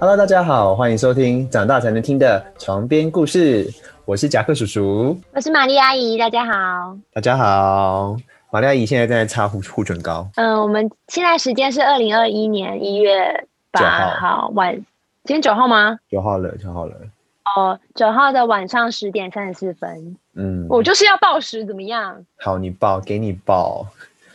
Hello，大家好，欢迎收听长大才能听的床边故事。我是夹克叔叔，我是玛丽阿姨，大家好。大家好，玛丽阿姨现在正在擦护护唇膏。嗯，我们现在时间是二零二一年一月八号晚，今天九号吗？九号了，九号了。哦，九号的晚上十点三十四分。嗯，我就是要报时，怎么样？好，你报，给你报。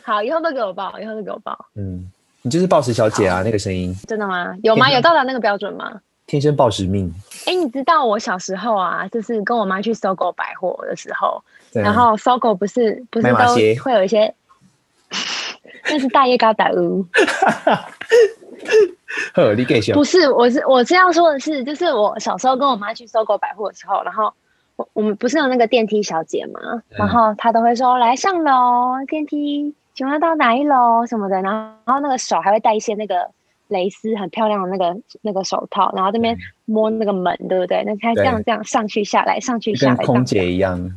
好，以后都给我报，以后都给我报。嗯。你就是暴食小姐啊，那个声音真的吗？有吗？有到达那个标准吗？天生暴食命。哎、欸，你知道我小时候啊，就是跟我妈去 SOGO 百货的时候，然后 SOGO 不是不是都会有一些，那是大叶高达屋。呵，你给笑。不是，我是我是要说的是，就是我小时候跟我妈去 SOGO 百货的时候，然后我我们不是有那个电梯小姐嘛，然后她都会说来上楼电梯。请问到哪一楼什么的，然后然后那个手还会戴一些那个蕾丝很漂亮的那个那个手套，然后这边摸那个门，对不对？那他这样这样上去下来上去下来，跟空姐一样。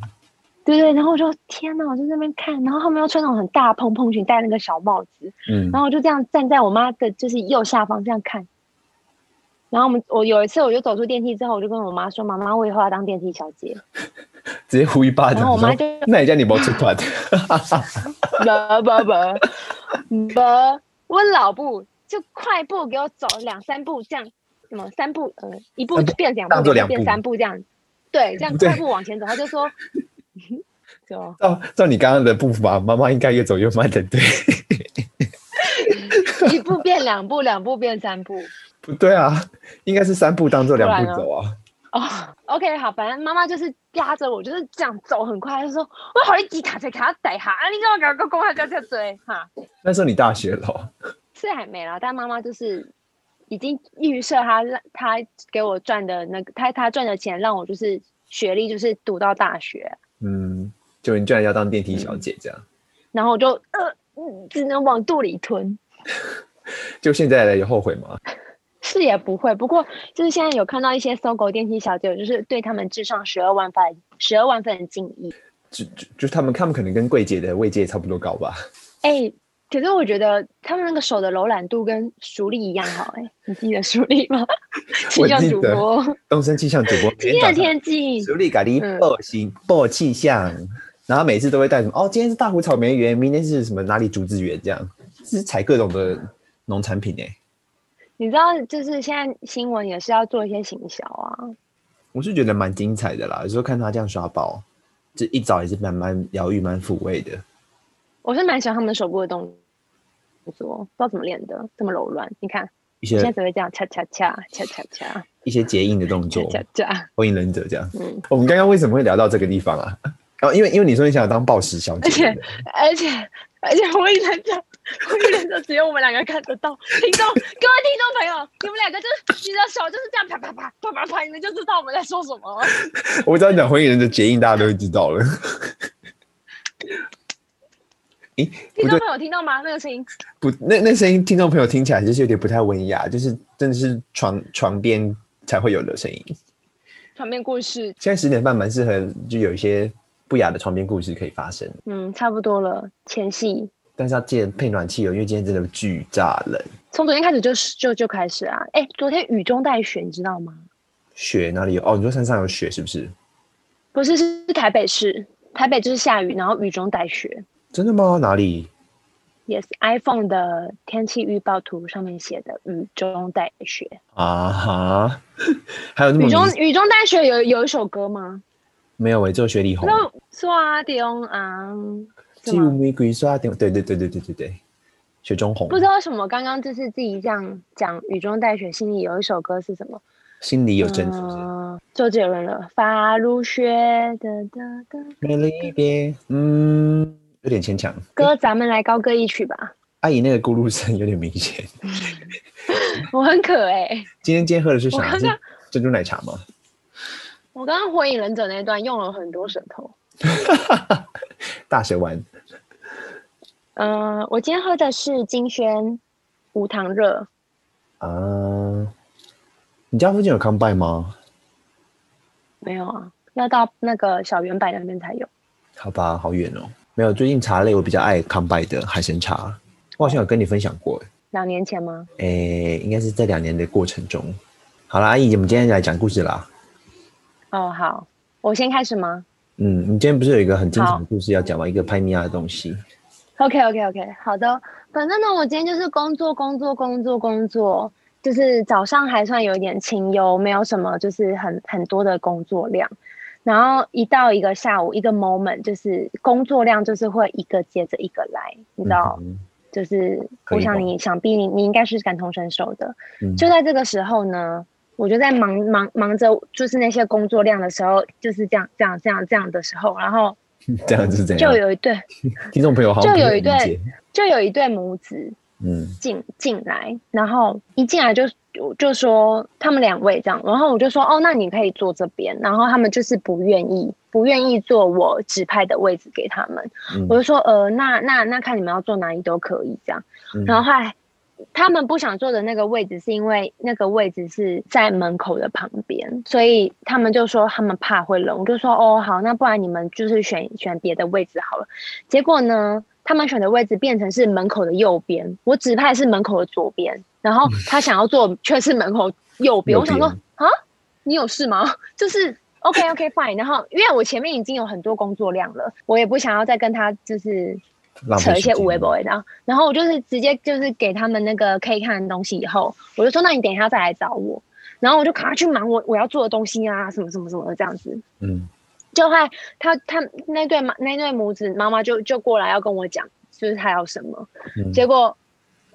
对对，然后我就天哪，我就在那边看，然后他们又穿那种很大蓬蓬裙，戴那个小帽子，嗯，然后我就这样站在我妈的就是右下方这样看。然后我们我有一次我就走出电梯之后，我就跟我妈说：“妈妈，我以后要当电梯小姐。”直接呼一巴掌。然后我妈就：“那你叫你没出团。”不不不不，我老步就快步给我走两三步，这样什么三步呃一步变两步，变三步这样，对，这样快步往前走。他就说：“ 就照照你刚刚的步伐，妈妈应该越走越慢的，对。”一步变两步，两步变三步。不 对啊，应该是三步当做两步走啊。哦、oh,，OK，好，反正妈妈就是压着我，就是这样走很快，就说我好一急卡车卡要逮哈，啊，你跟我搞个公开叫叫追哈。那时候你大学了，是还没啦，但妈妈就是已经预设他让他给我赚的那个，他他赚的钱让我就是学历就是读到大学。嗯，就你居然要当电梯小姐这样，嗯、然后我就呃，只能往肚里吞。就现在了，有后悔吗？是也不会，不过就是现在有看到一些 SOGO 电梯小姐，就是对他们致上十二万分十二万分的敬意。就就就他们，他们可能跟柜姐的位阶差不多高吧。哎、欸，可是我觉得他们那个手的柔软度跟熟力一样好。哎，你记得熟力吗？气象主播，东森气象主播。今天的天气，熟力咖喱报新报气象，然后每次都会带什么？哦，今天是大湖草莓园，明天是什么哪里竹子园？这样是采各种的农产品哎。你知道，就是现在新闻也是要做一些行销啊。我是觉得蛮精彩的啦，有时候看他这样刷爆，这一早也是蛮蛮疗愈、蛮抚慰的。我是蛮喜欢他们的手部的动作，不知道怎么练的，这么柔软。你看，一些现在只会这样，恰恰恰恰恰恰，一些结印的动作，恰恰，火影忍者这样。嗯，我们刚刚为什么会聊到这个地方啊？然 后因为因为你说你想当暴食小姐，而且而且而且火影忍者。我以为只有我们两个看得到，听众各位听众朋友，你们两个就是你的手就是这样啪啪啪啪啪啪，你们就知道我们在说什么。我知道你讲火影忍者结印，大家都会知道了。咦，听众朋友听到吗？那个声音不，那那声音听众朋友听起来就是有点不太文雅，就是真的是床床边才会有的声音。床边故事，现在十点半蛮适合，就有一些不雅的床边故事可以发生。嗯，差不多了，前戏。但是要记得配暖气哦，因为今天真的巨炸冷。从昨天开始就就就开始啊！哎，昨天雨中带雪，你知道吗？雪哪里有？哦，你说山上有雪是不是？不是，是台北市，台北就是下雨，然后雨中带雪。真的吗？哪里？Yes，iPhone 的天气预报图上面写的雨中带雪啊哈！还有那么雨中雨中带雪有有一首歌吗？没有诶、欸，只有雪里红。刷对对对对对对对，雪中红。不知道为什么刚刚就是自己这样讲，雨中带雪，心里有一首歌是什么？心里有针是不是？周杰伦了，发如雪的的的。美丽一点，嗯，有点牵强。哥，咱们来高歌一曲吧。阿姨那个咕噜声有点明显。我很渴哎、欸。今天今天喝的是啥？是珍珠奶茶吗？我刚刚火影忍者那段用了很多舌头。大蛇丸。嗯、呃，我今天喝的是金萱无糖热。啊、呃，你家附近有康拜吗？没有啊，要到那个小圆柏那边才有。好吧，好远哦。没有，最近茶类我比较爱康拜的海参茶，我好像有跟你分享过。两年前吗？诶，应该是在两年的过程中。好啦，阿姨，我们今天来讲故事啦。哦，好，我先开始吗？嗯，你今天不是有一个很精彩的故事要讲吗？一个拍米亚的东西。OK，OK，OK，okay, okay, okay. 好的。反正呢，我今天就是工作，工作，工作，工作。就是早上还算有一点清幽，没有什么，就是很很多的工作量。然后一到一个下午，一个 moment，就是工作量就是会一个接着一个来，你知道？嗯、就是我想你想必你你应该是感同身受的。嗯、就在这个时候呢，我就在忙忙忙着，就是那些工作量的时候，就是这样这样这样这样的时候，然后 这样子怎样？就有一对 听众朋友好，就有一对就有一对母子。嗯，进进来，然后一进来就就说他们两位这样，然后我就说哦，那你可以坐这边，然后他们就是不愿意，不愿意坐我指派的位置给他们，嗯、我就说呃，那那那看你们要坐哪里都可以这样，嗯、然后后来他们不想坐的那个位置是因为那个位置是在门口的旁边，所以他们就说他们怕会冷，我就说哦好，那不然你们就是选选别的位置好了，结果呢？他们选的位置变成是门口的右边，我指派是门口的左边，然后他想要坐却是门口右边。我想说啊，你有事吗？就是 OK OK fine。然后因为我前面已经有很多工作量了，我也不想要再跟他就是扯一些无谓不谓的。然后我就是直接就是给他们那个可以看的东西以后，我就说那你等一下再来找我。然后我就赶快去忙我我要做的东西啊，什么什么什么的这样子。嗯。就害他他那对妈那对母子妈妈就就过来要跟我讲，就是他要什么，嗯、结果，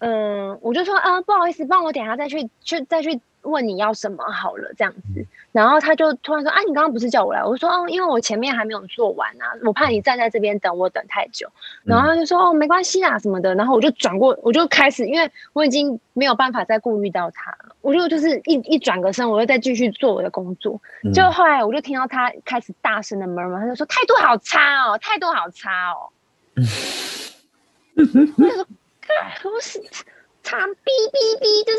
嗯，我就说啊，不好意思，帮我等下再去去再去问你要什么好了，这样子。嗯、然后他就突然说啊，你刚刚不是叫我来？我说哦，因为我前面还没有做完啊，我怕你站在这边等我等太久。然后他就说哦，没关系啊，什么的。然后我就转过，我就开始，因为我已经没有办法再顾虑到他了。我就就是一一转个身，我就再继续做我的工作。嗯、就后来我就听到他开始大声的 murmur，他就说态度好差哦，态度好差哦。嗯，他说，不是差哔哔哔，就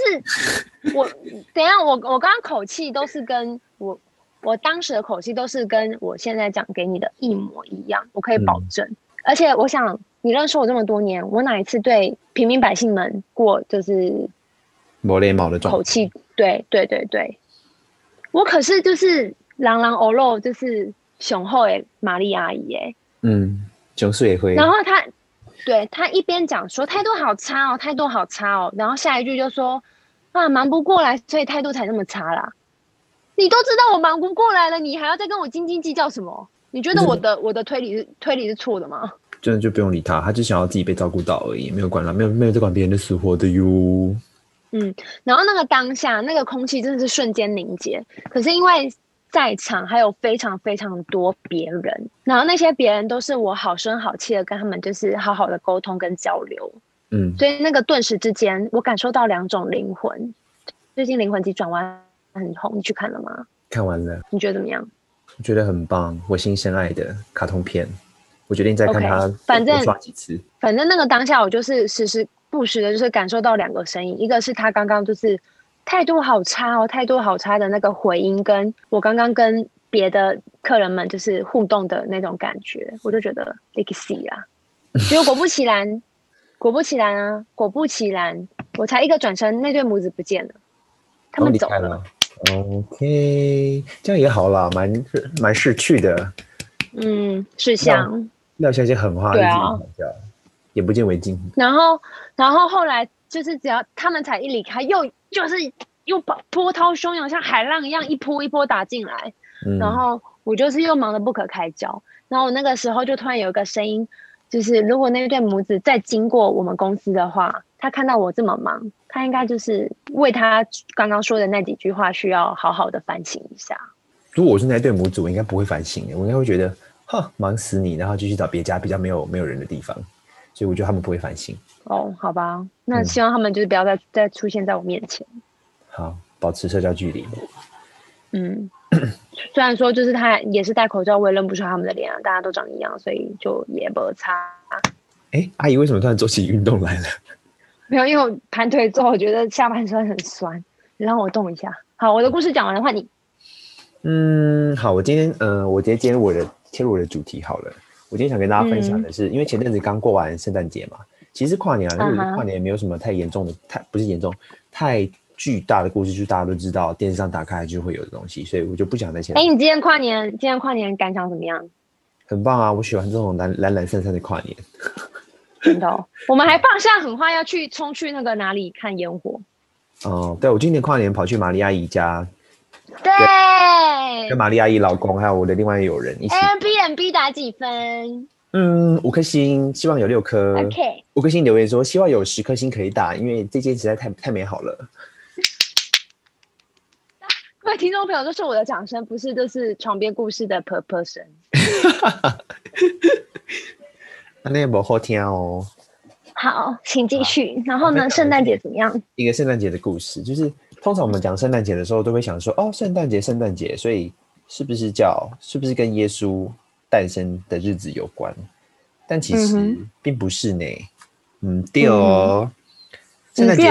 是我 等一下我我刚刚口气都是跟我我当时的口气都是跟我现在讲给你的一模一样，我可以保证。嗯、而且我想你认识我这么多年，我哪一次对平民百姓们过就是。磨脸毛的口气，对对对对，我可是就是朗朗欧露，就是雄厚诶玛丽阿姨哎，嗯，雄素也会。然后他，对他一边讲说态度好差哦，态度好差哦，然后下一句就说啊忙不过来，所以态度才那么差啦。你都知道我忙不过来了，你还要再跟我斤斤计较什么？你觉得我的、嗯、我的推理是推理是错的吗？真的就不用理他，他就想要自己被照顾到而已，没有管了，没有没有在管别人的死活的哟。嗯，然后那个当下，那个空气真的是瞬间凝结。可是因为在场还有非常非常多别人，然后那些别人都是我好声好气的跟他们就是好好的沟通跟交流。嗯，所以那个顿时之间，我感受到两种灵魂。最近《灵魂急转弯》很红，你去看了吗？看完了。你觉得怎么样？我觉得很棒，我心深爱的卡通片。我决定再看它，okay, 反正刷几次。反正那个当下，我就是时时。不时的，就是感受到两个声音，一个是他刚刚就是态度好差哦，态度好差的那个回音，跟我刚刚跟别的客人们就是互动的那种感觉，我就觉得 Lexi 啊，结果果不其然，果不其然啊，果不其然，我才一个转身，那对母子不见了，他们走了。了 OK，这样也好啦，蛮蛮识趣的。嗯，是像，撂下一些狠话，对啊。也不见为净。然后，然后后来就是只要他们才一离开，又就是又把波涛汹涌，像海浪一样一波一波打进来。嗯、然后我就是又忙得不可开交。然后我那个时候就突然有一个声音，就是如果那对母子再经过我们公司的话，他看到我这么忙，他应该就是为他刚刚说的那几句话需要好好的反省一下。如果我是那对母子，我应该不会反省，我应该会觉得，哼，忙死你，然后就去找别家比较没有没有人的地方。所以我觉得他们不会反省哦，好吧，那希望他们就是不要再、嗯、再出现在我面前。好，保持社交距离。嗯，虽然说就是他也是戴口罩，我也认不出他们的脸啊，大家都长一样，所以就也不差。哎、欸，阿姨为什么突然做起运动来了？没有，因为我盘腿之后，我觉得下半身很酸，你让我动一下。好，我的故事讲完的话，你。嗯，好，我今天呃，我直接接我的切入我的主题好了。我今天想跟大家分享的是，嗯、因为前阵子刚过完圣诞节嘛，其实跨年啊，因为跨年也没有什么太严重的，太不是严重，太巨大的故事，就是大家都知道，电视上打开就会有的东西，所以我就不想再讲。哎、欸，你今天跨年，今天跨年感想怎么样？很棒啊，我喜欢这种懒懒懒散散的跨年。真的、哦，我们还放下狠话要去冲去那个哪里看烟火。哦，对，我今年跨年跑去玛丽阿姨家。对，跟玛丽阿姨老公还有我的另外一友人一起。Airbnb 打几分？嗯，五颗星，希望有六颗。OK，五颗星留言说希望有十颗星可以打，因为这件实在太太美好了。各位听众朋友，这是我的掌声，不是，这是床边故事的 purpose。那也不好听哦。好，请继续。然后呢，圣诞节怎么样？一个圣诞节的故事，就是通常我们讲圣诞节的时候，都会想说，哦，圣诞节，圣诞节，所以是不是叫，是不是跟耶稣诞生的日子有关？但其实并不是呢。嗯，对哦。圣诞节。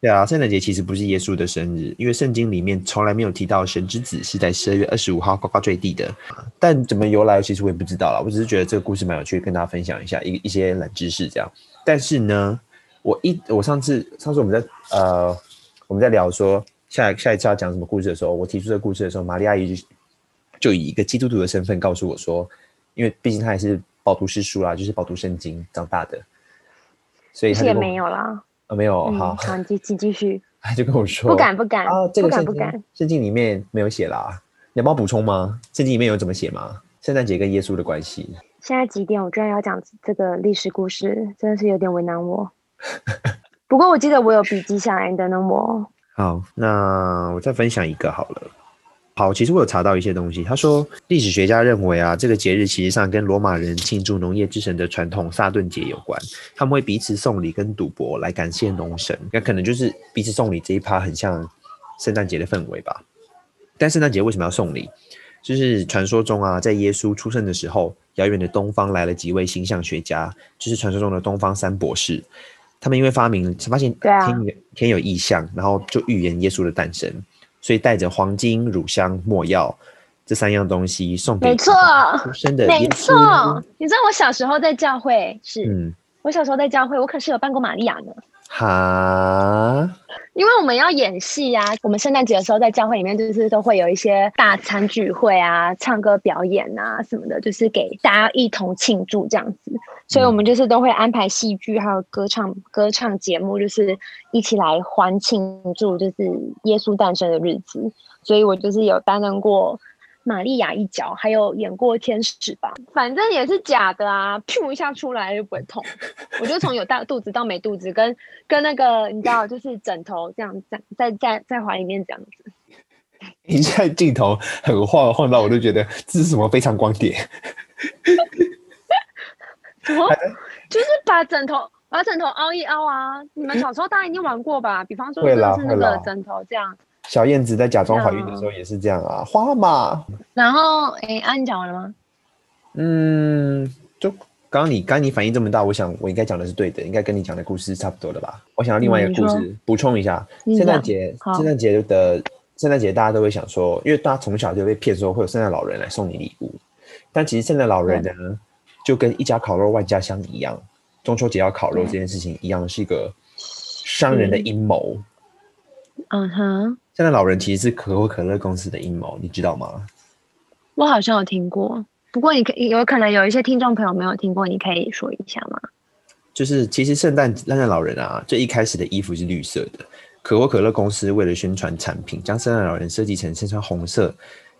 对啊，圣诞节其实不是耶稣的生日，因为圣经里面从来没有提到神之子是在十二月二十五号呱呱坠地的。但怎么由来，其实我也不知道了。我只是觉得这个故事蛮有趣，跟大家分享一下一一些冷知识这样。但是呢，我一我上次上次我们在呃我们在聊说下下一次要讲什么故事的时候，我提出这个故事的时候，玛丽阿姨就就以一个基督徒的身份告诉我说，因为毕竟他也是饱读诗书啦，就是饱读圣经长大的，所以他也没有啦。啊、哦，没有，嗯、好，好，继继继续。他就跟我说，不敢不敢啊，这个不敢不敢。圣经里面没有写啦，你要帮我补充吗？圣经里面有怎么写吗？圣诞节跟耶稣的关系。现在几点？我居然要讲这个历史故事，真的是有点为难我。不过我记得我有笔记下来你等等，我。好，那我再分享一个好了。好，其实我有查到一些东西。他说，历史学家认为啊，这个节日其实上跟罗马人庆祝农业之神的传统萨顿节有关。他们会彼此送礼跟赌博来感谢农神。那可能就是彼此送礼这一趴很像圣诞节的氛围吧。但圣诞节为什么要送礼？就是传说中啊，在耶稣出生的时候，遥远的东方来了几位星象学家，就是传说中的东方三博士。他们因为发明发现天有天有异象，然后就预言耶稣的诞生。所以带着黄金、乳香、没药这三样东西送给出生的没错。你知道我小时候在教会是，嗯，我小时候在教会，我可是有扮过玛利亚呢。哈，因为我们要演戏呀、啊，我们圣诞节的时候在教会里面就是都会有一些大餐聚会啊，唱歌表演啊什么的，就是给大家一同庆祝这样子。所以我们就是都会安排戏剧，还有歌唱歌唱节目，就是一起来欢庆祝，就是耶稣诞生的日子。所以我就是有担任过玛利亚一角，还有演过天使吧。反正也是假的啊，噗一下出来就不会痛。我就从有大肚子到没肚子，跟跟那个你知道，就是枕头这样在在在在怀里面这样子。你现在镜头很晃，晃到我都觉得这是什么非常光碟。哦，就是把枕头把枕头凹一凹啊！你们小时候大家一定玩过吧？比方说是那个枕头这样。小燕子在假装怀孕的时候也是这样啊，花嘛。然后，哎，啊，你讲完了吗？嗯，就刚刚你刚刚你反应这么大，我想我应该讲的是对的，应该跟你讲的故事差不多了吧？我想要另外一个故事补充一下，圣诞节，圣诞节的圣诞节大家都会想说，因为大家从小就被骗说会有圣诞老人来送你礼物，但其实圣诞老人呢？就跟一家烤肉万家香一样，中秋节要烤肉这件事情一样，是一个商人的阴谋。嗯哼，圣诞老人其实是可口可乐公司的阴谋，你知道吗？我好像有听过，不过你可有可能有一些听众朋友没有听过，你可以说一下吗？就是其实圣诞圣诞老人啊，最一开始的衣服是绿色的，可口可乐公司为了宣传产品，将圣诞老人设计成身穿红色。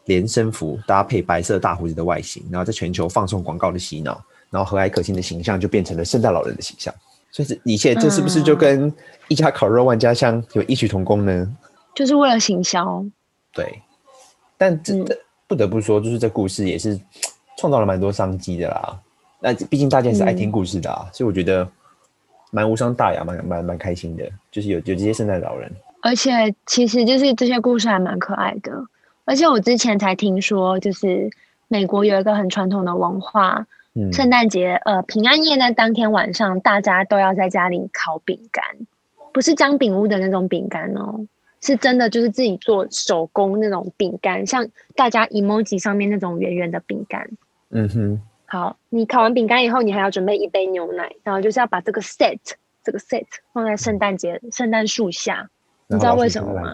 连身服搭配白色大胡子的外形，然后在全球放送广告的洗脑，然后和蔼可亲的形象就变成了圣诞老人的形象。所以这一切，这是不是就跟一家烤肉万家香有异曲同工呢？就是为了行销。对，但真的不得不说，就是这故事也是创造了蛮多商机的啦。那毕竟大家也是爱听故事的啊，嗯、所以我觉得蛮无伤大雅，蛮蛮蛮开心的。就是有有这些圣诞老人，而且其实就是这些故事还蛮可爱的。而且我之前才听说，就是美国有一个很传统的文化，嗯，圣诞节呃平安夜那当天晚上，大家都要在家里烤饼干，不是姜饼屋的那种饼干哦，是真的就是自己做手工那种饼干，像大家 emoji 上面那种圆圆的饼干。嗯哼，好，你烤完饼干以后，你还要准备一杯牛奶，然后就是要把这个 set 这个 set 放在圣诞节圣诞树下。你知道为什么吗？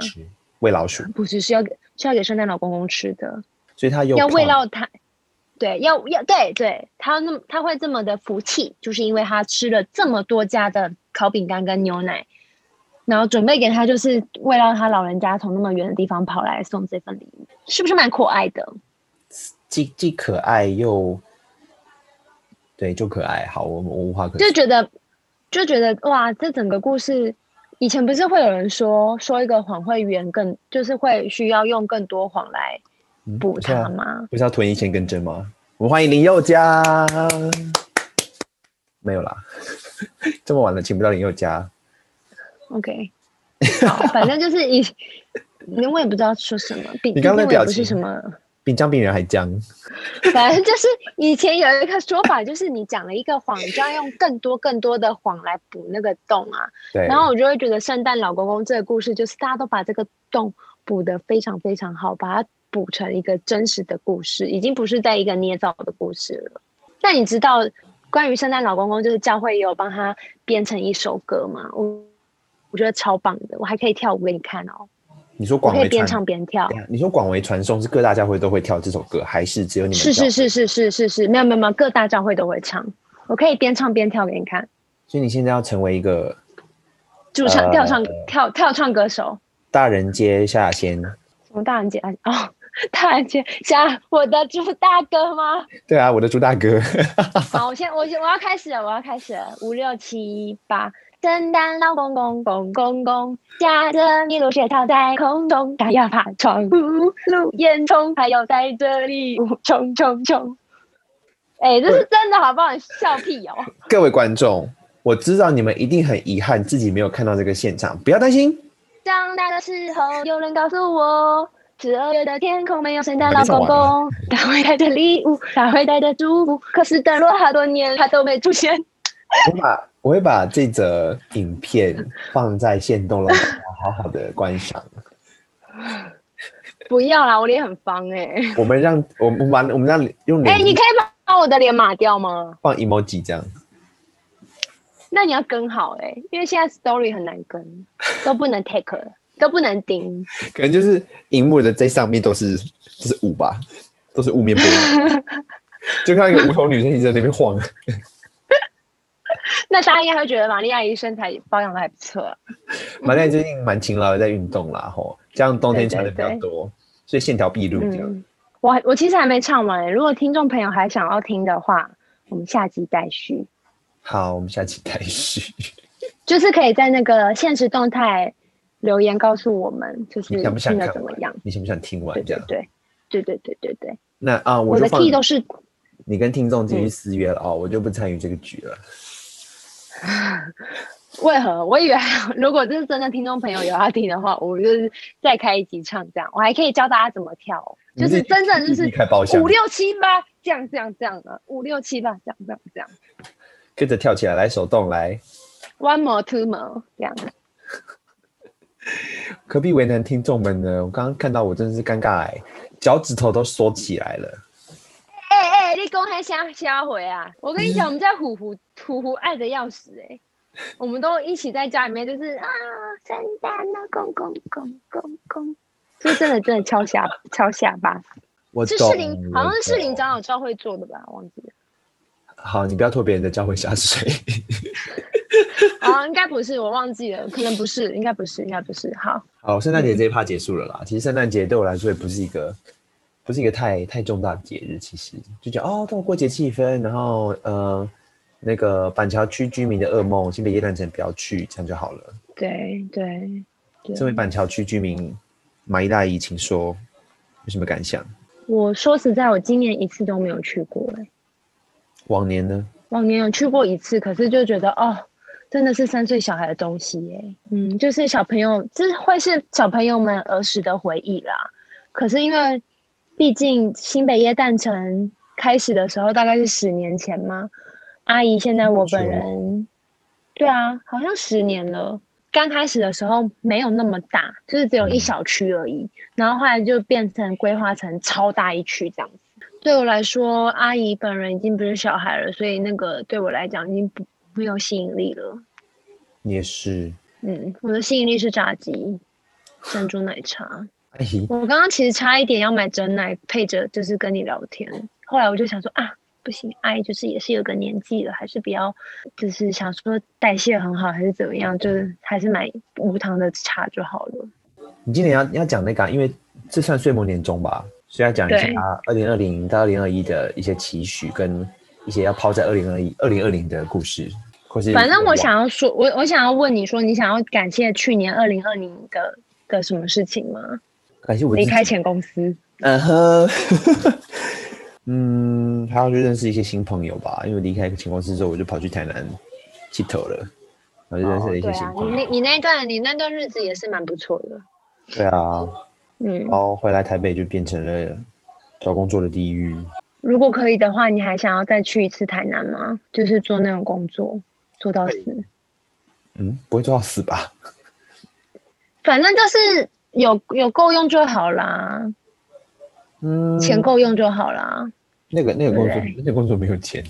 喂老鼠？不是，是要给是要给圣诞老公公吃的，所以他有要喂到他。对，要要对对，他那么他会这么的服气，就是因为他吃了这么多家的烤饼干跟牛奶，然后准备给他，就是为了他老人家从那么远的地方跑来送这份礼物，是不是蛮可爱的？既既可爱又对，就可爱。好，我们无话可就觉得就觉得哇，这整个故事以前不是会有人说说一个谎会圆更，就是会需要用更多谎来。补它吗？不是要囤一千根针吗？我们欢迎林宥嘉。没有啦，这么晚了，请不到林宥嘉。OK，好，反正就是以，我也不知道说什么。你刚刚的表情不是什么，比姜饼人还僵。反正就是以前有一个说法，就是你讲了一个谎，你就要用更多更多的谎来补那个洞啊。对。然后我就会觉得圣诞老公公这个故事，就是大家都把这个洞补得非常非常好，把它。补成一个真实的故事，已经不是在一个捏造的故事了。那你知道关于圣诞老公公，就是教会也有帮他编成一首歌吗？我我觉得超棒的，我还可以跳舞给你看哦。你说广为边唱边跳？你说广为传颂是各大教会都会跳这首歌，还是只有你们？是是是是是是是，没有没有没有，各大教会都会唱。我可以边唱边跳给你看。所以你现在要成为一个主唱、跳唱、跳跳唱歌手？大人街夏亚仙？什么大人接啊？哦。大人接下我的猪大哥吗？对啊，我的猪大哥。好，我先，我先，我要开始了，我要开始了。五六七八，圣诞老公公公公公，驾着麋鹿雪橇在空中，他要爬窗户，路烟囱，还要带着礼物冲冲冲。哎、这是真的，好不好？笑屁哦！各位观众，我知道你们一定很遗憾自己没有看到这个现场，不要担心。长大的时候，有人告诉我。十二月的天空没有圣诞老公公，他会带着礼物，他会带着祝福。可是等了好多年，他都没出现。我把我会把这则影片放在线动，让大家好好的观赏。不要啦，我脸很方哎、欸。我们让我们把我们让用脸。哎、欸，你可以把我的脸码掉吗？放 emoji 这样。那你要跟好哎、欸，因为现在 story 很难跟，都不能 take 了。都不能盯，可能就是荧幕的这上面都是就是雾吧，都是雾面波，就看一个无头女生一直在那边晃。那大家应该会觉得玛丽阿姨身材保养的还不错、啊。玛丽阿姨最近蛮勤劳的在运动啦，吼，这样冬天穿的比较多，所以线条毕露这样。嗯、我我其实还没唱完、欸，如果听众朋友还想要听的话，我们下集待续。好，我们下集待续。就是可以在那个限时动态。留言告诉我们，就是听得怎么样？你想不想听完这样？对对对对对对。那啊，我，我的 key 都是你跟听众继续私约了哦，我就不参与这个局了。为何？我以为 如果这是真的听众朋友有要听的话，我就是再开一集唱这样，我还可以教大家怎么跳，就是真正就是五六七八这样这样这样的五六七八这样这样这样，跟着跳起来，来手动来，one more two more 这样。何必为难听众们呢？我刚刚看到，我真的是尴尬哎，脚趾头都缩起来了。你公还瞎瞎回啊！我跟你讲，我们在虎虎虎虎爱的要死哎，我们都一起在家里面，就是啊，圣诞老公公公公公，是真的真的敲下敲下巴。我是士林，好像是士林长老教会做的吧？忘记了。好，你不要拖别人的教会下水。啊，应该不是，我忘记了，可能不是，应该不是，应该不是。好，好，圣诞节这一趴结束了啦。嗯、其实圣诞节对我来说也不是一个，不是一个太太重大的节日。其实就觉得哦，都过节气氛，然后呃，那个板桥区居民的噩梦，新北夜诞城不要去，这样就好了。对对。身为板桥区居民，马伊大姨，请说有什么感想？我说实在，我今年一次都没有去过、欸，往年呢？往年有去过一次，可是就觉得哦，真的是三岁小孩的东西耶。嗯，就是小朋友，这会是小朋友们儿时的回忆啦。可是因为毕竟新北耶诞城开始的时候大概是十年前嘛，阿姨现在我本人，对啊，好像十年了。刚开始的时候没有那么大，就是只有一小区而已，然后后来就变成规划成超大一区这样子。对我来说，阿姨本人已经不是小孩了，所以那个对我来讲已经不没有吸引力了。也是，嗯，我的吸引力是炸鸡、珍珠奶茶。哎，我刚刚其实差一点要买整奶配着，就是跟你聊天。后来我就想说啊，不行，阿姨就是也是有个年纪了，还是比较就是想说代谢很好，还是怎么样，就是还是买无糖的茶就好了。你今年要要讲那个，因为这算岁末年终吧，所以要讲一下二零二零到二零二一的一些期许，跟一些要抛在二零二一、二零二零的故事，反正我想要说，我我想要问你说，你想要感谢去年二零二零的的什么事情吗？感谢我离开前公司，嗯哼，嗯，还要去认识一些新朋友吧。因为离开前公司之后，我就跑去台南剃头了，然后就认识了一些新朋友。哦、对啊，你你那段你那段日子也是蛮不错的。对啊，嗯，然后回来台北就变成了找工作的地狱。如果可以的话，你还想要再去一次台南吗？就是做那种工作，做到死？嗯，不会做到死吧？反正就是。有有够用就好啦，嗯，钱够用就好啦。那个那个工作，那个工作没有钱，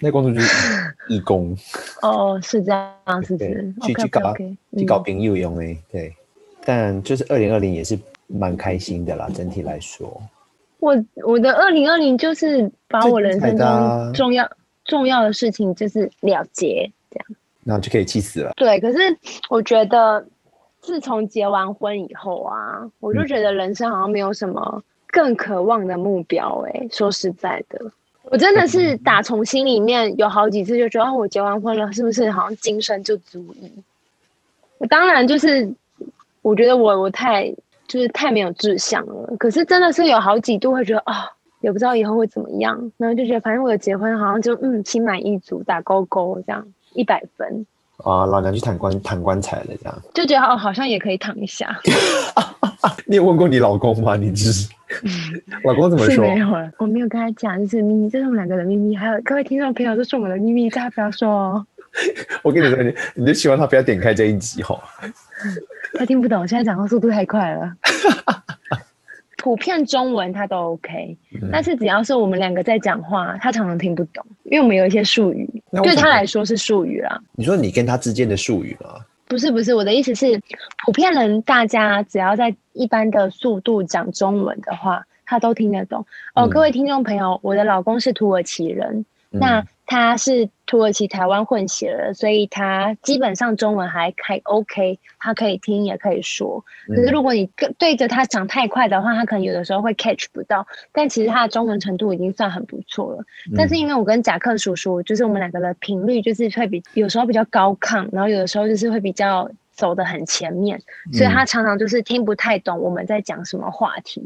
那个工作就是义工。哦，是这样，是这样。去去搞去搞朋友用诶，对。但就是二零二零也是蛮开心的啦，整体来说。我我的二零二零就是把我人生中重要重要的事情就是了结，这样。然后就可以气死了。对，可是我觉得。自从结完婚以后啊，我就觉得人生好像没有什么更渴望的目标哎、欸。说实在的，我真的是打从心里面有好几次就觉得，哦，我结完婚了，是不是好像今生就足矣？我当然就是，我觉得我我太就是太没有志向了。可是真的是有好几度会觉得啊、哦，也不知道以后会怎么样，然后就觉得反正我的结婚好像就嗯心满意足，打勾勾这样一百分。啊，老娘去躺棺躺棺材了，这样就觉得哦，好像也可以躺一下。你有问过你老公吗？你是 老公怎么说？没有了，我没有跟他讲，就是秘密，这是我们两个的秘密。还有各位听众朋友，这是我们的秘密，大家不要说哦。我跟你说，你你就希望他不要点开这一集哦。他听不懂，现在讲话速度太快了。普遍中文他都 OK，嗯，但是只要是我们两个在讲话，他常常听不懂，因为我们有一些术语，对他来说是术语啦。你说你跟他之间的术语吗？不是不是，我的意思是，普遍人大家只要在一般的速度讲中文的话，他都听得懂。哦，各位听众朋友，我的老公是土耳其人，嗯，那。他是土耳其台湾混血的，所以他基本上中文还还 OK，他可以听也可以说。可是如果你跟对着他讲太快的话，他可能有的时候会 catch 不到。但其实他的中文程度已经算很不错了。但是因为我跟贾克叔叔，就是我们两个的频率就是会比有时候比较高亢，然后有的时候就是会比较走的很前面，所以他常常就是听不太懂我们在讲什么话题。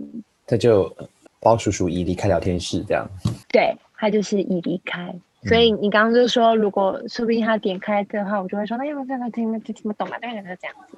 他就包叔叔已离开聊天室这样。对，他就是已离开。所以你刚刚就说，如果说不定他点开的话，我就会说，那要不要他听，就听不懂嘛，大概就是这样子。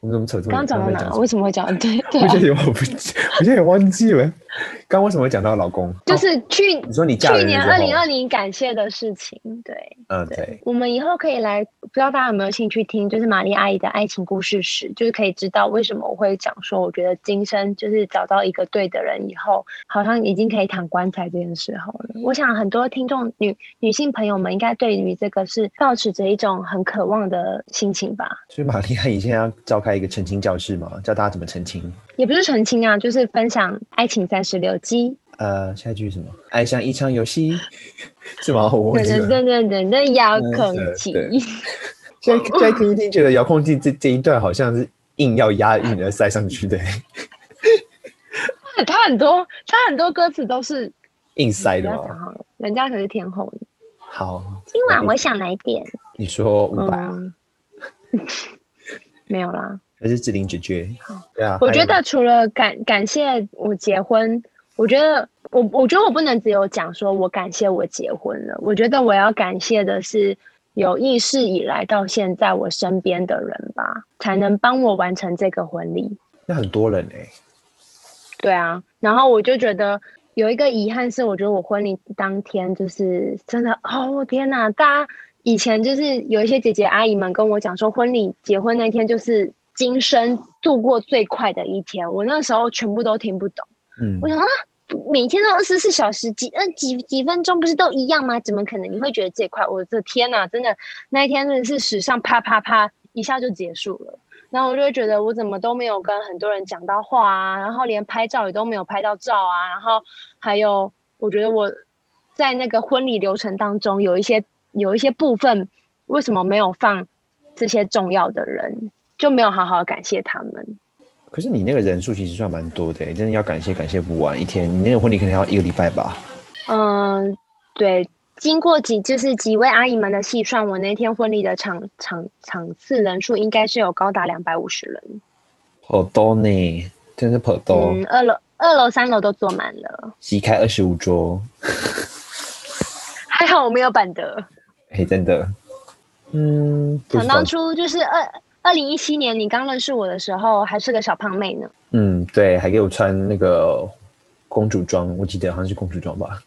我们怎么扯这么？刚讲到哪？为什么会讲？对 对、啊。我现在也忘不，我现在也忘记了。刚为什么会讲到老公？就是去、哦、你说你嫁去年二零二零感谢的事情，对，嗯对。我们以后可以来，不知道大家有没有兴趣听，就是玛丽阿姨的爱情故事史，就是可以知道为什么我会讲说，我觉得今生就是找到一个对的人以后，好像已经可以躺棺材这件事好了。我想很多听众女女性朋友们应该对于这个是抱持着一种很渴望的心情吧。所以玛丽阿姨现在要召开一个澄清教室嘛？教大家怎么澄清？也不是澄清啊，就是分享爱情三十六计。呃，下一句是什么？爱像一场游戏，是吗？我忘记了。对对对对，遥控器。现在在听一听，觉得遥控器这这一段好像是硬要押韵而塞上去的。他很多，他很多歌词都是硬塞的嘛。人家可是天后。好，今晚我想来点。你说五百啊？没有啦。还是志玲姐姐。对啊。我觉得除了感感谢我结婚。我觉得我我觉得我不能只有讲说我感谢我结婚了，我觉得我要感谢的是有意识以来到现在我身边的人吧，才能帮我完成这个婚礼。那很多人哎、欸。对啊，然后我就觉得有一个遗憾是，我觉得我婚礼当天就是真的哦天哪！大家以前就是有一些姐姐阿姨们跟我讲说，婚礼结婚那天就是今生度过最快的一天，我那时候全部都听不懂。嗯，我想啊，每天都二十四小时，几呃几几分钟不是都一样吗？怎么可能？你会觉得这块，我的天哪，真的那一天真的是史上啪啪啪一下就结束了。然后我就会觉得我怎么都没有跟很多人讲到话啊，然后连拍照也都没有拍到照啊，然后还有我觉得我在那个婚礼流程当中有一些有一些部分为什么没有放这些重要的人，就没有好好感谢他们。可是你那个人数其实算蛮多的，真的要感谢感谢不完。一天你那个婚礼可能要一个礼拜吧？嗯，对。经过几就是几位阿姨们的细算，我那天婚礼的场场场次人数应该是有高达两百五十人。好多呢，真是好多。嗯，二楼、二楼、三楼都坐满了，席开二十五桌。还好我没有板德。哎、欸，真的。嗯，想当初就是二二零一七年你刚认识我的时候，还是个小胖妹呢。嗯，对，还给我穿那个公主装，我记得好像是公主装吧。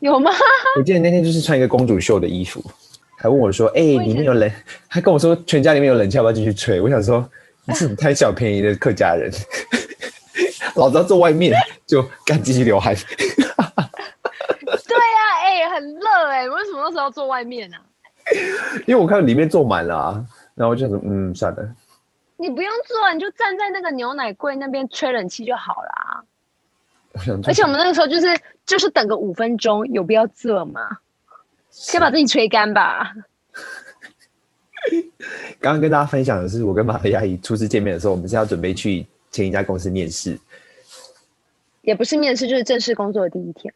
有吗？我记得那天就是穿一个公主袖的衣服，还问我说：“哎、欸，里面有冷？”还跟我说：“全家里面有冷气，要不要进去吹？”我想说：“你是贪小便宜的客家人，老子要坐外面就干继续流汗。”对呀、啊，哎、欸，很热哎、欸，为什么那时候要坐外面呢、啊？因为我看里面坐满了啊，然后我就想说：“嗯，算了。”你不用做，你就站在那个牛奶柜那边吹冷气就好了。而且我们那个时候就是就是等个五分钟，有必要这吗？先把自己吹干吧。刚刚跟大家分享的是，我跟玛菲亚姨初次见面的时候，我们是要准备去前一家公司面试，也不是面试，就是正式工作的第一天。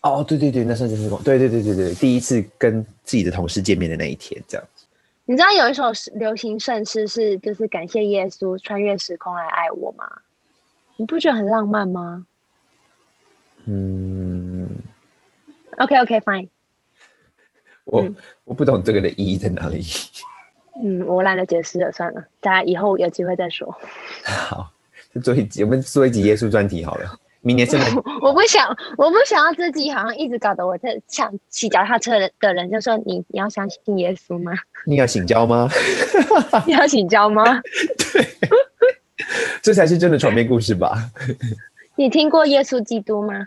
哦，对对对，那算正式工，对对对对对，第一次跟自己的同事见面的那一天，这样子。你知道有一首流行圣诗是就是感谢耶稣穿越时空来爱我吗？你不觉得很浪漫吗？嗯，OK OK fine，我、嗯、我不懂这个的意义在哪里。嗯，我懒得解释了，算了，大家以后有机会再说。好，就做一集，我们做一集耶稣专题好了。明年圣诞，我不想，我不想要自己好像一直搞得我在想骑脚踏车的人就说你你要相信耶稣吗？你要请教吗？你要请教吗？对，这才是真的床边故事吧。你听过耶稣基督吗？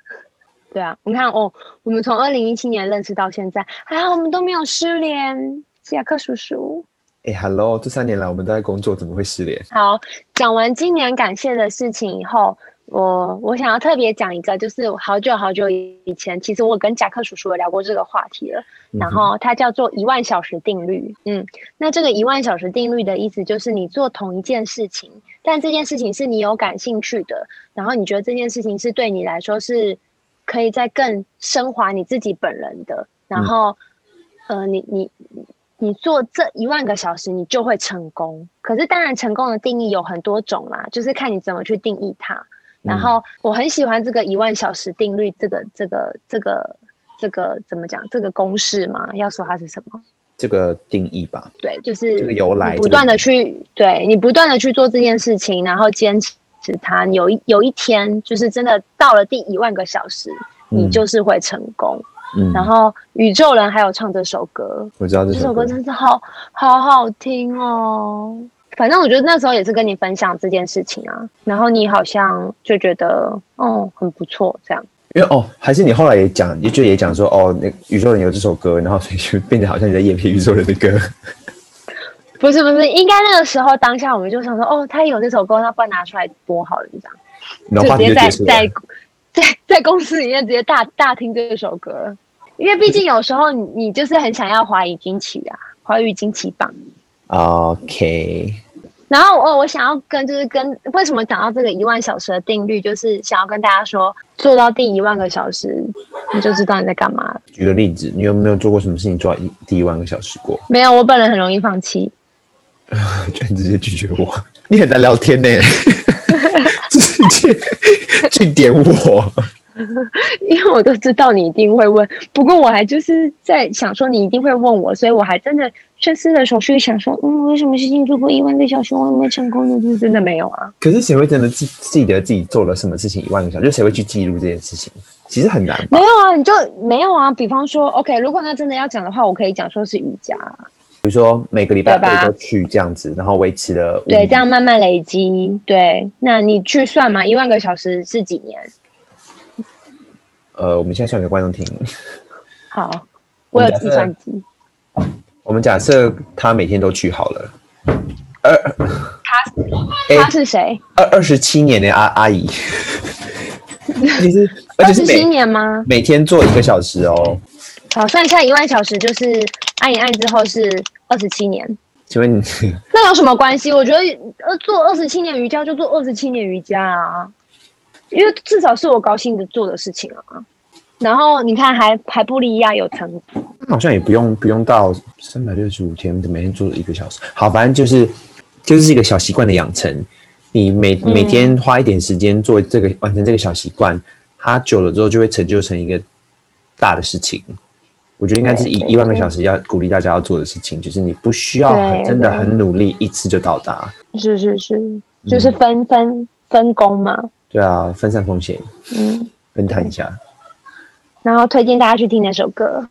对啊，你看哦，我们从二零一七年认识到现在，还好我们都没有失联。亚克叔叔，哎、欸、，Hello，这三年来我们都在工作，怎么会失联？好，讲完今年感谢的事情以后，我我想要特别讲一个，就是好久好久以前，其实我跟贾克叔叔有聊过这个话题了。然后它叫做一万小时定律。嗯，那这个一万小时定律的意思就是，你做同一件事情，但这件事情是你有感兴趣的，然后你觉得这件事情是对你来说是可以在更升华你自己本人的，然后，呃，你你你做这一万个小时，你就会成功。可是当然，成功的定义有很多种啦，就是看你怎么去定义它。然后我很喜欢这个一万小时定律，这个这个这个。这个怎么讲？这个公式嘛？要说它是什么？这个定义吧。对，就是这个由来，不断的去，对你不断的去做这件事情，然后坚持它。有一有一天，就是真的到了第一万个小时，嗯、你就是会成功。嗯。然后宇宙人还有唱这首歌，我知道这首歌，这首歌真是好好好听哦。反正我觉得那时候也是跟你分享这件事情啊，然后你好像就觉得哦很不错这样。因为哦，还是你后来也讲，也就也讲说哦，那宇宙人有这首歌，然后所以就变得好像你在演评宇宙人的歌。不是不是，应该那个时候当下我们就想说，哦，他有这首歌，那不然拿出来播好了，就这样。然后就直接在在在在公司里面直接大大听这首歌，因为毕竟有时候你你就是很想要华语金曲啊，华语金曲榜。OK。然后我我想要跟就是跟为什么讲到这个一万小时的定律，就是想要跟大家说，做到第一万个小时，你就知道你在干嘛。举个例子，你有没有做过什么事情做到一第一万个小时过？没有，我本人很容易放弃。居然直接拒绝我，你很难聊天呢，直接 去点我。因为我都知道你一定会问，不过我还就是在想说你一定会问我，所以我还真的深思的时候去想说，嗯，为什么事情做过一万个小时我还没成功呢？就是真的没有啊。可是谁会真的记记得自己做了什么事情一万个小时？就谁会去记录这件事情？其实很难。没有啊，你就没有啊。比方说，OK，如果他真的要讲的话，我可以讲说是瑜伽。比如说每个礼拜都去这样子，然后维持了对，这样慢慢累积。对，那你去算嘛，一万个小时是几年？呃，我们现在算给观众听。好，我有计算机。我们假设他每天都去好了，二他他是谁？二二十七年的阿阿姨，其实而且是二十七年吗？每天做一个小时哦。好，算一下一万小时，就是按一按之后是二十七年。请问你 那有什么关系？我觉得呃，做二十七年瑜伽就做二十七年瑜伽啊，因为至少是我高兴的做的事情啊。然后你看还，还还不利亚有成绩，好像也不用不用到三百六十五天，每天做一个小时。好，反正就是就是一个小习惯的养成。你每每天花一点时间做这个、嗯、完成这个小习惯，它久了之后就会成就成一个大的事情。我觉得应该是一一万个小时要鼓励大家要做的事情，就是你不需要真的很努力，一次就到达。是是是，就是分、嗯、分分工嘛。对啊，分散风险，嗯，分摊一下。然后推荐大家去听那首歌。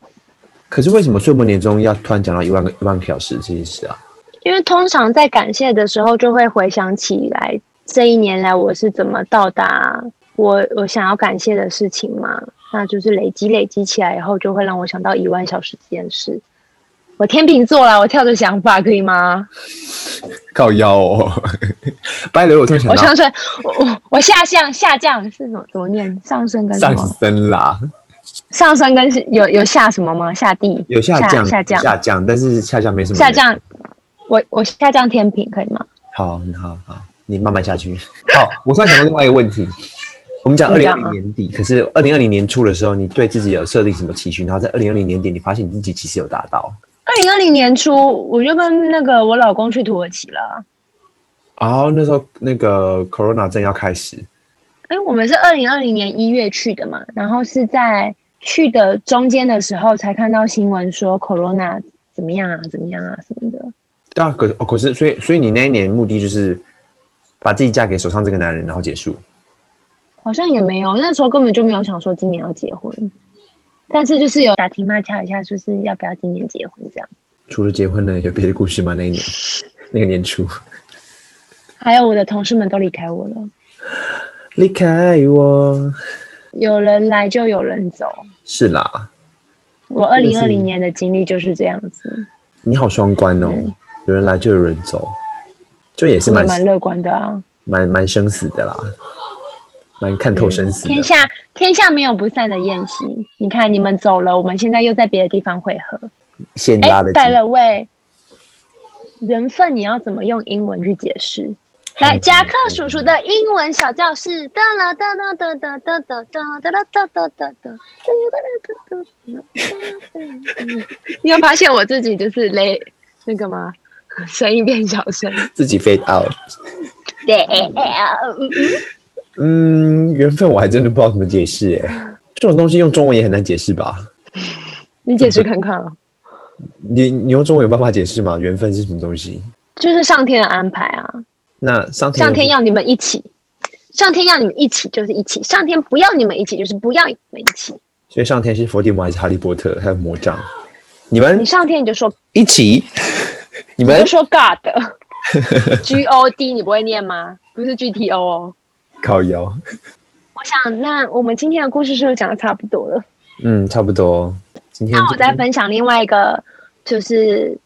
可是为什么岁末年终要突然讲到一万个一万个小时这件事啊？因为通常在感谢的时候，就会回想起来这一年来我是怎么到达我我想要感谢的事情嘛。那就是累积累积起来以后，就会让我想到一万小时这件事。我天秤座啦，我跳着想法可以吗？靠腰哦，拜了我突然想到，我上升，我我我下降下降是怎么怎么念？上升跟什么？上升啦。上升跟有有下什么吗？下地有下降下降下降，但是下降没什么。下降，我我下降天平可以吗？好，好，好，你慢慢下去。好，我突然想到另外一个问题。我们讲二零二零年底，可是二零二零年初的时候，你对自己有设定什么期许？然后在二零二零年底，你发现你自己其实有达到。二零二零年初，我就跟那个我老公去土耳其了。哦，那时候那个 Corona 正要开始。哎、欸，我们是二零二零年一月去的嘛，然后是在去的中间的时候才看到新闻说 Corona 怎么样啊，怎么样啊什么的。对啊，可哦，可是所以所以你那一年目的就是把自己嫁给手上这个男人，然后结束。好像也没有，那时候根本就没有想说今年要结婚，但是就是有打听嘛，敲一下，就是要不要今年结婚这样。除了结婚呢，有别的故事吗？那一年，那个年初，还有我的同事们都离开我了，离开我，有人来就有人走，是啦。我二零二零年的经历就是这样子。你好双关哦，嗯、有人来就有人走，就也是蛮蛮乐观的啊，蛮蛮生死的啦。蛮看透生死的。天下天下没有不散的宴席。你看你们走了，我们现在又在别的地方会合。现拉的。带了位缘分，你要怎么用英文去解释？来，夹克叔叔的英文小教室。哒啦哒啦哒哒哒哒哒哒哒哒哒哒哒。你有发现我自己就是雷那个吗？声音变小声，自己 fade out。对。嗯，缘分我还真的不知道怎么解释哎，这种东西用中文也很难解释吧？你解释看看啊。你你用中文有办法解释吗？缘分是什么东西？就是上天的安排啊。那上天上天要你们一起，上天要你们一起就是一起，上天不要你们一起就是不要你们一起。所以上天是伏地魔还是哈利波特还有魔杖？你们？你上天你就说一起，你们就说 God，G O D 你不会念吗？不是 G T O 哦。靠腰，我想，那我们今天的故事是不是讲的差不多了？嗯，差不多。今天那我再分享另外一个，就是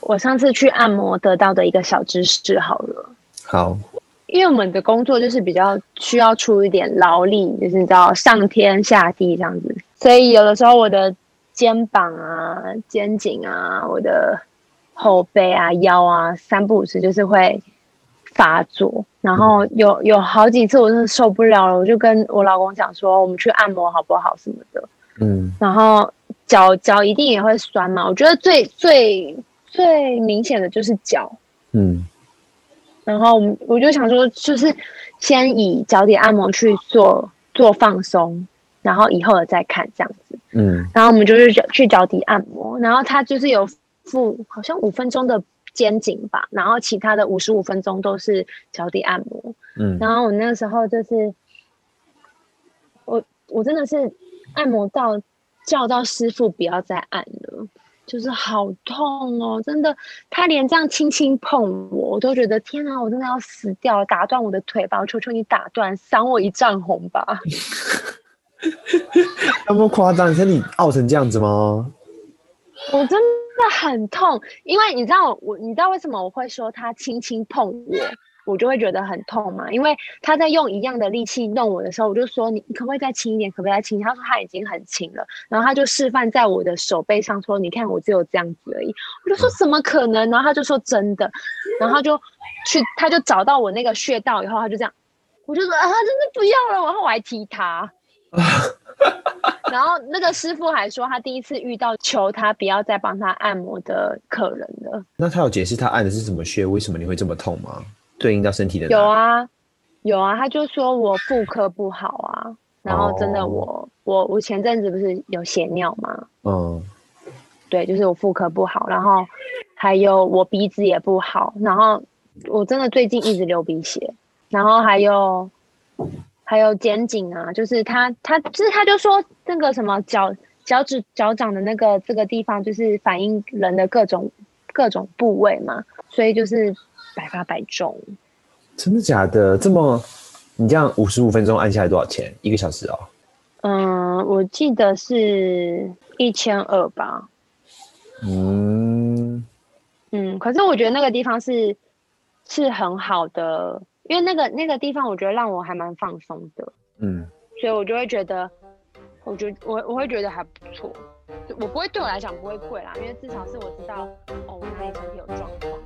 我上次去按摩得到的一个小知识好了。好，因为我们的工作就是比较需要出一点劳力，就是你知道上天下地这样子，所以有的时候我的肩膀啊、肩颈啊、我的后背啊、腰啊，三不五时就是会。发作，然后有有好几次我真的受不了了，我就跟我老公讲说，我们去按摩好不好？什么的，嗯，然后脚脚一定也会酸嘛，我觉得最最最明显的就是脚，嗯，然后我们我就想说，就是先以脚底按摩去做做放松，然后以后的再看这样子，嗯，然后我们就是去脚底按摩，然后他就是有付好像五分钟的。肩颈吧，然后其他的五十五分钟都是脚底按摩。嗯，然后我那个时候就是，我我真的是按摩到叫到师傅不要再按了，就是好痛哦，真的，他连这样轻轻碰我，我都觉得天啊，我真的要死掉，打断我的腿吧，我求求你打断，赏我一丈红吧。那么夸张，你身体凹成这样子吗？我真的很痛，因为你知道我，你知道为什么我会说他轻轻碰我，我就会觉得很痛嘛？因为他在用一样的力气弄我的时候，我就说你你可不可以再轻一点，可不可以再轻？他说他已经很轻了，然后他就示范在我的手背上说，你看我只有这样子而已。我就说怎么可能？然后他就说真的，然后他就去他就找到我那个穴道以后，他就这样，我就说啊，真的不要了，然后我还踢他。然后那个师傅还说，他第一次遇到求他不要再帮他按摩的客人了。那他有解释他按的是什么穴？为什么你会这么痛吗？对应到身体的？有啊，有啊，他就说我妇科不好啊。然后真的我，我、哦、我我前阵子不是有血尿吗？嗯，对，就是我妇科不好，然后还有我鼻子也不好，然后我真的最近一直流鼻血，然后还有。还有肩颈啊，就是他，他就是他就说那个什么脚脚趾脚掌的那个这个地方，就是反映人的各种各种部位嘛，所以就是百发百中。真的假的？这么你这样五十五分钟按下来多少钱？一个小时哦？嗯，我记得是一千二吧。嗯嗯，可是我觉得那个地方是是很好的。因为那个那个地方，我觉得让我还蛮放松的，嗯，所以我就会觉得，我觉我我会觉得还不错，我不会对我来讲不会贵啦，因为至少是我知道，哦，我哪里身体有状况。